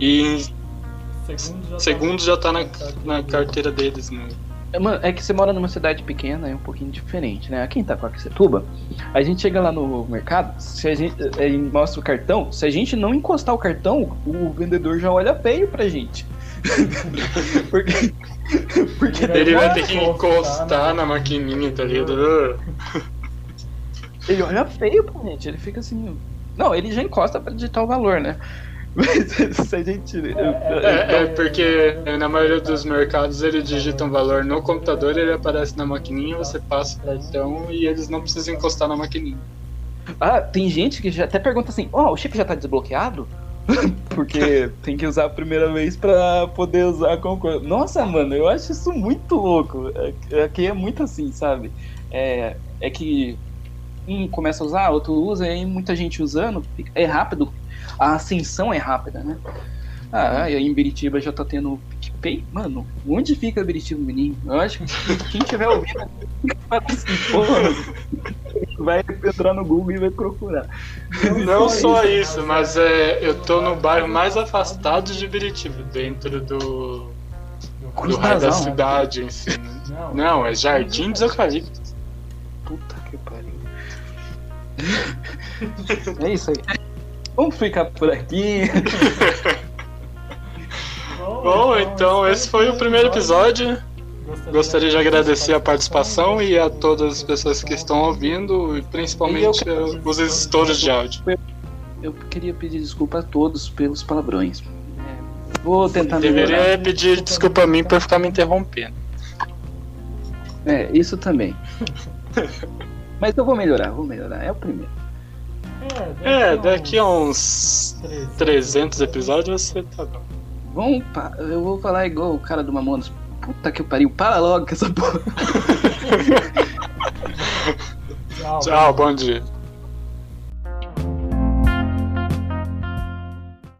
e em segundos já tá na, na carteira deles. Né? É, é que você mora numa cidade pequena, é um pouquinho diferente, né? Aqui em Itacoaquecetuba, a gente chega lá no mercado, se a gente é, mostra o cartão, se a gente não encostar o cartão, o vendedor já olha feio pra gente. porque, porque ele vai ter que encostar na maquininha, tá ligado? ele olha feio pra gente, ele fica assim. Não, ele já encosta pra digitar o valor, né? Mas se a gente. É, é, é, porque na maioria dos mercados ele digita um valor no computador, ele aparece na maquininha, você passa o cartão e eles não precisam encostar na maquininha. Ah, tem gente que já até pergunta assim: Ó, oh, o chip já tá desbloqueado? porque tem que usar a primeira vez para poder usar com coisa. Nossa, mano, eu acho isso muito louco. Aqui é muito assim, sabe? É, é que um começa a usar, outro usa, e aí muita gente usando, é rápido, a ascensão é rápida, né? Ah, em Biritiba já tá tendo Mano, onde fica Biritiba Mirim? Eu acho que quem tiver ouvindo vai entrar no Google e vai procurar. Não, Não só, isso, isso, mas é, eu tô no bairro mais afastado de Biritiba, dentro do, do raio da né? cidade em si. Não, Não, é Jardim dos Eucaliptos. Puta que pariu. é isso aí. Vamos ficar por aqui. Bom, então esse foi o primeiro episódio. Gostaria de agradecer a participação e a todas as pessoas que estão ouvindo, e principalmente os editores de áudio. Eu queria pedir desculpa a todos pelos palavrões. Vou tentar Deveria melhorar. pedir desculpa a mim por ficar me interrompendo. É, isso também. Mas eu vou melhorar, vou melhorar. É o primeiro. É, daqui a uns 300 episódios você tá bom. Vamos, eu vou falar igual o cara do Mamonas. Puta que pariu, para logo com essa porra. Tchau, bom dia.